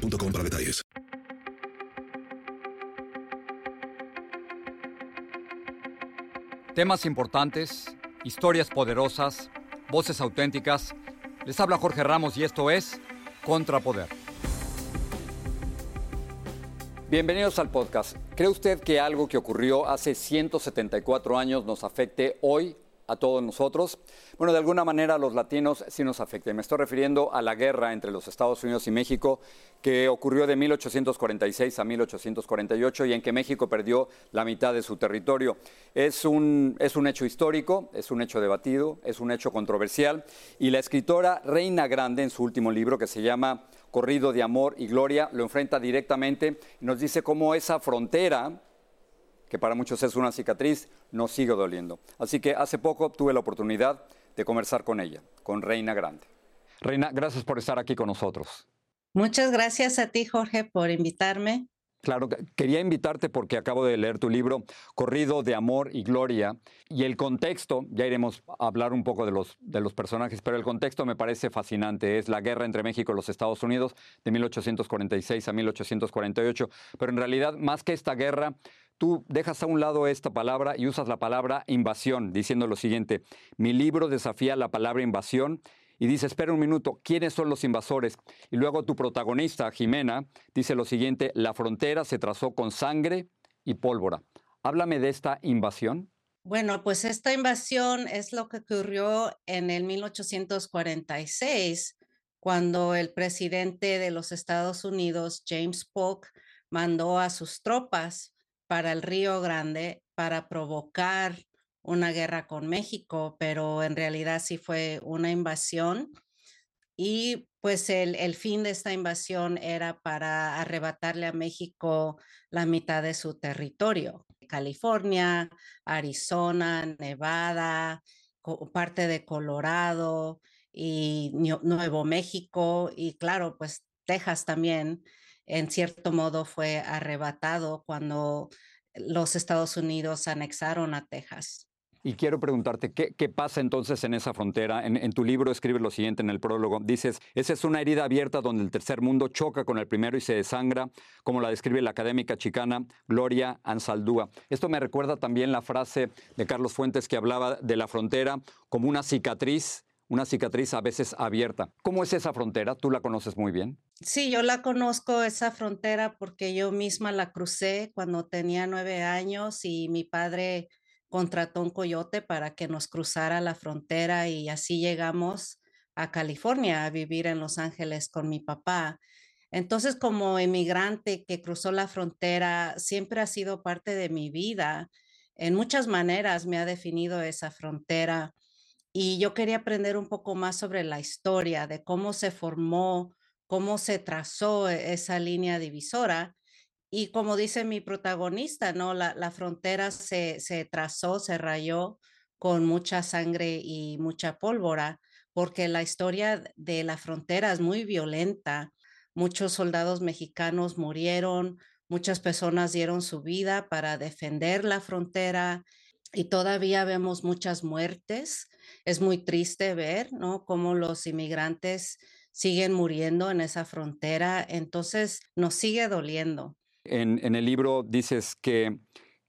boostmobile.com para detalles. Temas importantes, historias poderosas, voces auténticas. Les habla Jorge Ramos y esto es Contrapoder. Bienvenidos al podcast. ¿Cree usted que algo que ocurrió hace 174 años nos afecte hoy a todos nosotros. Bueno, de alguna manera los latinos sí nos afecta. Me estoy refiriendo a la guerra entre los Estados Unidos y México que ocurrió de 1846 a 1848 y en que México perdió la mitad de su territorio. Es un, es un hecho histórico, es un hecho debatido, es un hecho controversial y la escritora Reina Grande en su último libro que se llama Corrido de Amor y Gloria lo enfrenta directamente y nos dice cómo esa frontera que para muchos es una cicatriz, nos sigue doliendo. Así que hace poco tuve la oportunidad de conversar con ella, con Reina Grande. Reina, gracias por estar aquí con nosotros. Muchas gracias a ti, Jorge, por invitarme. Claro, quería invitarte porque acabo de leer tu libro, Corrido de Amor y Gloria, y el contexto, ya iremos a hablar un poco de los, de los personajes, pero el contexto me parece fascinante, es la guerra entre México y los Estados Unidos de 1846 a 1848, pero en realidad, más que esta guerra, tú dejas a un lado esta palabra y usas la palabra invasión, diciendo lo siguiente, mi libro desafía la palabra invasión y dice, espera un minuto, ¿quiénes son los invasores? Y luego tu protagonista, Jimena, dice lo siguiente, la frontera se trazó con sangre y pólvora. Háblame de esta invasión. Bueno, pues esta invasión es lo que ocurrió en el 1846, cuando el presidente de los Estados Unidos, James Polk, mandó a sus tropas para el Río Grande para provocar una guerra con México, pero en realidad sí fue una invasión. Y pues el, el, fin de esta invasión era para arrebatarle a México la mitad de su territorio. California, Arizona, Nevada, parte de Colorado y Nuevo México y claro, pues Texas también en cierto modo fue arrebatado cuando los Estados Unidos anexaron a Texas. Y quiero preguntarte, ¿qué, pasa entonces en esa frontera? En, tu libro escribes lo siguiente en el prólogo. Dices, esa es una herida abierta donde el tercer mundo choca con el primero y se desangra, como la describe la académica chicana Gloria Ansaldúa. Esto me recuerda también la frase de Carlos Fuentes que hablaba de la frontera como una cicatriz una cicatriz a veces abierta. ¿Cómo es esa frontera? ¿Tú la conoces muy bien? Sí, yo la conozco esa frontera porque yo misma la crucé cuando tenía nueve años y mi padre contrató un coyote para que nos cruzara la frontera y así llegamos a California a vivir en Los Ángeles con mi papá. Entonces, como emigrante que cruzó la frontera, siempre ha sido parte de mi vida. En muchas maneras me ha definido esa frontera y yo quería aprender un poco más sobre la historia de cómo se formó, cómo se trazó e, esa línea divisora. Y como dice mi protagonista, ¿no? La, frontera se, se trazó, se rayó con mucha sangre y mucha pólvora, porque la historia de la frontera es muy violenta. Muchos soldados mexicanos murieron, muchas personas dieron su vida para defender la frontera y todavía vemos muchas muertes. Es muy triste ver, ¿no? Cómo los inmigrantes siguen muriendo en esa frontera. Entonces, nos sigue doliendo. En, en el libro dices que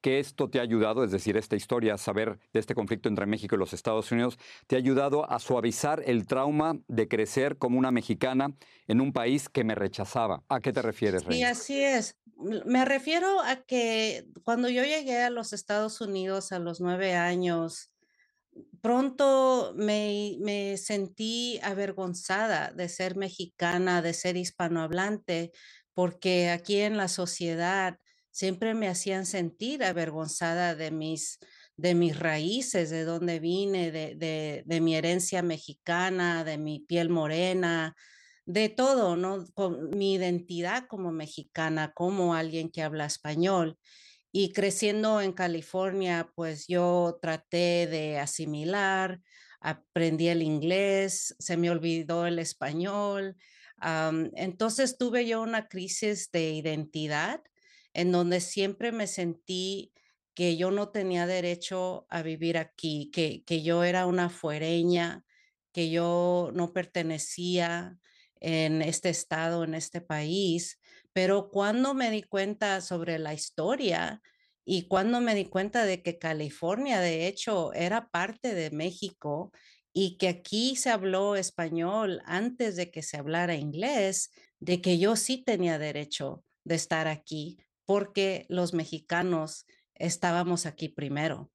que esto te ha ayudado, es decir, esta historia, saber de este conflicto entre México y los Estados Unidos, te ha ayudado a suavizar el trauma de crecer como una mexicana en un país que me rechazaba. ¿A qué te refieres, Sí, así es. Me refiero a que cuando yo llegué a los Estados Unidos a los nueve años, pronto me, me sentí avergonzada de ser mexicana, de ser hispanohablante, porque aquí en la sociedad siempre me hacían sentir avergonzada de mis, de mis raíces, de dónde vine, de, de, mi herencia mexicana, de mi piel morena, de todo, ¿no? Con mi identidad como mexicana, como alguien que habla español. Y creciendo en California, pues yo traté de asimilar, aprendí el inglés, se me olvidó el español. Entonces tuve yo una crisis de identidad en donde siempre me sentí que yo no tenía derecho a vivir aquí, que, que yo era una fuereña, que yo no pertenecía en este estado, en este país. Pero cuando me di cuenta sobre la historia y cuando me di cuenta de que California, de hecho, era parte de México y que aquí se habló español antes de que se hablara inglés, de que yo sí tenía derecho de estar aquí porque los mexicanos estábamos aquí primero.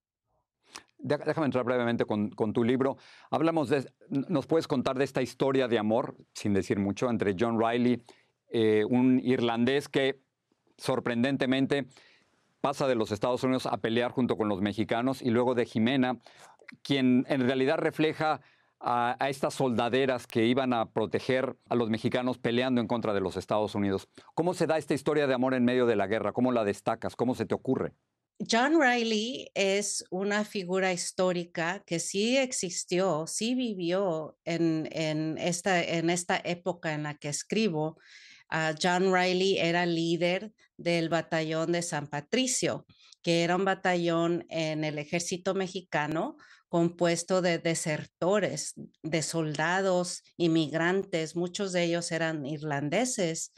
Déjame entrar brevemente con, tu libro. Hablamos de, ¿nos puedes contar de esta historia de amor, sin decir mucho, entre John Riley, eh, un irlandés que sorprendentemente pasa de los Estados Unidos a pelear junto con los mexicanos, y luego de Jimena, quien en realidad refleja a, a, estas soldaderas que iban a proteger a los mexicanos peleando en contra de los Estados Unidos. ¿Cómo se da esta historia de amor en medio de la guerra? ¿Cómo la destacas? ¿Cómo se te ocurre? John Riley es una figura histórica que sí existió, sí vivió en, esta, en esta época en la que escribo. Ah, John Riley era líder del batallón de San Patricio, que era un batallón en el ejército mexicano compuesto de desertores, de soldados, inmigrantes, muchos de ellos eran irlandeses,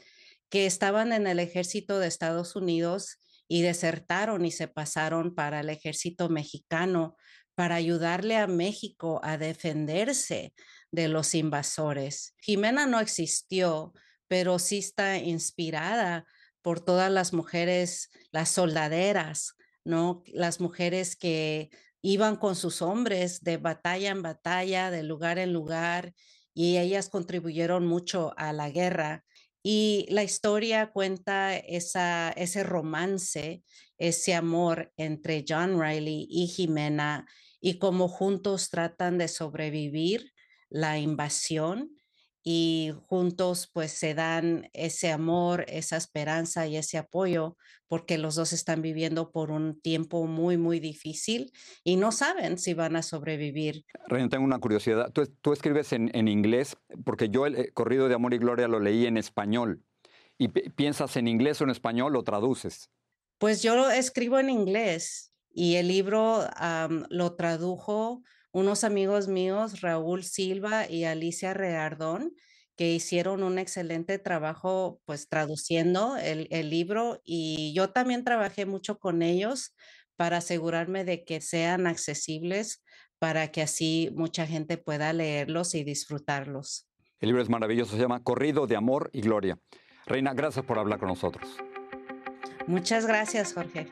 que estaban en el ejército de Estados Unidos y desertaron y se pasaron para el ejército mexicano para ayudarle a México a defenderse de los invasores. Jimena no existió, pero sí está inspirada por todas las mujeres, las soldaderas, ¿no? Las mujeres que iban con sus hombres de batalla en batalla, de lugar en lugar, y ellas contribuyeron mucho a la guerra. Y la historia cuenta ese romance, ese amor entre John Riley y Jimena y cómo juntos tratan de sobrevivir la invasión y juntos pues se dan ese amor, esa esperanza y ese apoyo porque los dos están viviendo por un tiempo muy, muy difícil y no saben si van a sobrevivir. Reina, tengo una curiosidad. Tú, escribes en, en, inglés porque yo el eh, corrido de Amor y Gloria lo leí en español. ¿Y piensas en inglés o en español o traduces? Pues yo escribo en inglés y el libro lo tradujo unos amigos míos, Raúl Silva y Alicia Reardón, que hicieron un excelente trabajo pues traduciendo el, el, libro y yo también trabajé mucho con ellos para asegurarme de que sean accesibles para que así mucha gente pueda leerlos y disfrutarlos. El libro es maravilloso, se llama Corrido de Amor y Gloria. Reina, gracias por hablar con nosotros. Muchas gracias, Jorge.